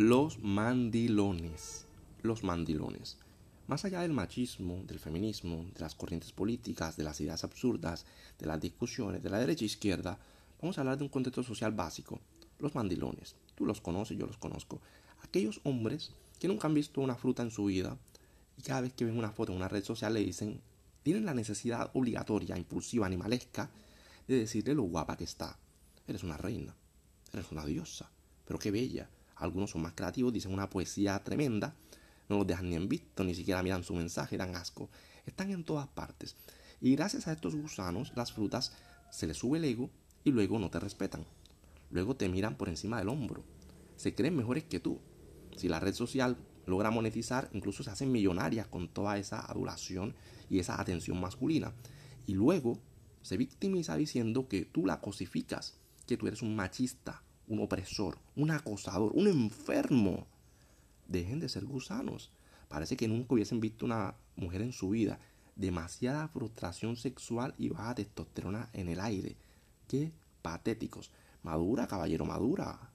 Los mandilones. Los mandilones. Más allá del machismo, del feminismo, de las corrientes políticas, de las ideas absurdas, de las discusiones de la derecha e izquierda, vamos a hablar de un contexto social básico. Los mandilones. Tú los conoces, yo los conozco. Aquellos hombres que nunca han visto una fruta en su vida y cada vez que ven una foto en una red social le dicen, tienen la necesidad obligatoria, impulsiva, animalesca, de decirle lo guapa que está. Eres una reina, eres una diosa, pero qué bella. Algunos son más creativos, dicen una poesía tremenda, no los dejan ni en visto, ni siquiera miran su mensaje, dan asco. Están en todas partes. Y gracias a estos gusanos, las frutas se les sube el ego y luego no te respetan. Luego te miran por encima del hombro. Se creen mejores que tú. Si la red social logra monetizar, incluso se hacen millonarias con toda esa adulación y esa atención masculina. Y luego se victimiza diciendo que tú la cosificas, que tú eres un machista, un opresor, un acosador, un enfermo. Dejen de ser gusanos. Parece que nunca hubiesen visto una mujer en su vida. Demasiada frustración sexual y baja testosterona en el aire. Qué patéticos. Madura, caballero, madura.